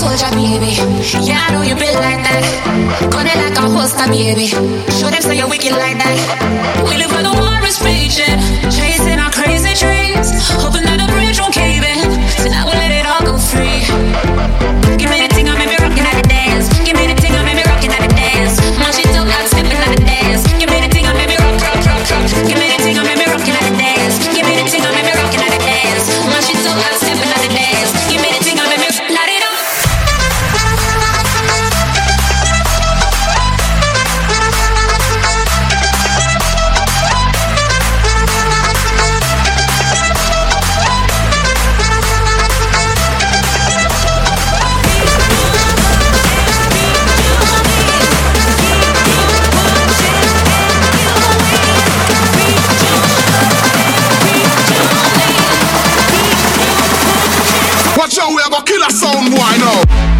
soldier, baby. Yeah, I know you built like that. Got it like a holster, baby. Show them say you're wicked like that. We live for the world. show, we are gonna kill a sound boy now.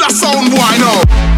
killer sound, why now?